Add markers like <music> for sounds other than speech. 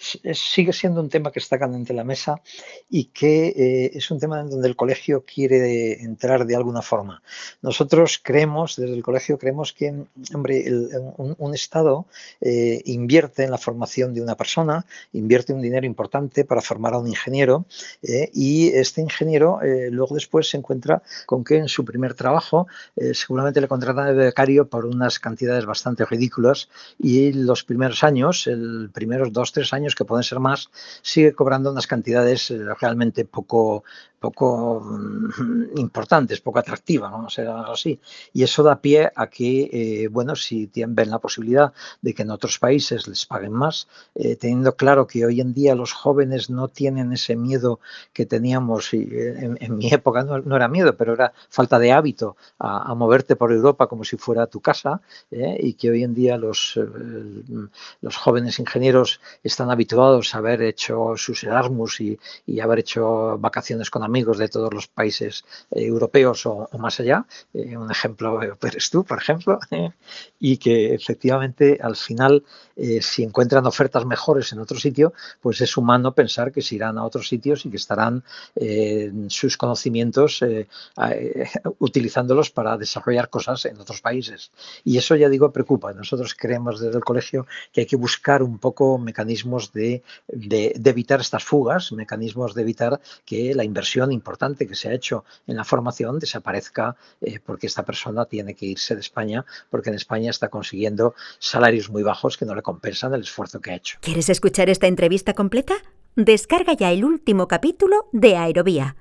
sigue siendo un tema que está candente en la mesa y que eh, es un tema en donde el colegio quiere entrar de alguna forma. Nosotros creemos, desde el colegio creemos que, hombre, un, Estado eh, invierte en la formación de una persona, invierte un dinero importante para formar a un ingeniero eh, y este ingeniero luego después se encuentra con que en su primer trabajo seguramente le contratan de becario por unas cantidades bastante ridículas y los primeros años, el primeros dos, tres años que pueden ser más, sigue cobrando unas cantidades eh, realmente poco, poco mm, <laughs> importantes, poco atractivas, vamos a ser así. Y eso da pie a que, eh, bueno, si tienen, ven la posibilidad de que en otros países les paguen más, eh, teniendo claro que hoy en día los jóvenes no tienen ese miedo que teníamos, y en, mi época no, era miedo, pero era falta de hábito a, moverte por Europa como si fuera tu casa, y que hoy en día los, los jóvenes ingenieros están habituados a haber hecho sus Erasmus y, haber hecho vacaciones con amigos de todos los países eh, europeos o, más allá. Eh, un ejemplo eres tú, por ejemplo, y que efectivamente al final, eh, si encuentran ofertas mejores en otro sitio, pues es humano pensar que se irán a otros sitios y que estarán sus conocimientos utilizándolos para desarrollar cosas en otros países. Y eso, ya digo, preocupa. Nosotros creemos desde el colegio que hay que buscar un poco mecanismos de, evitar estas fugas, mecanismos de evitar que la importante que se ha hecho en la formación desaparezca eh, porque esta persona tiene que irse de España porque en España está consiguiendo salarios muy bajos que no le compensan el esfuerzo que ha hecho. ¿Quieres escuchar esta entrevista completa? Descarga ya el último capítulo de Aerovía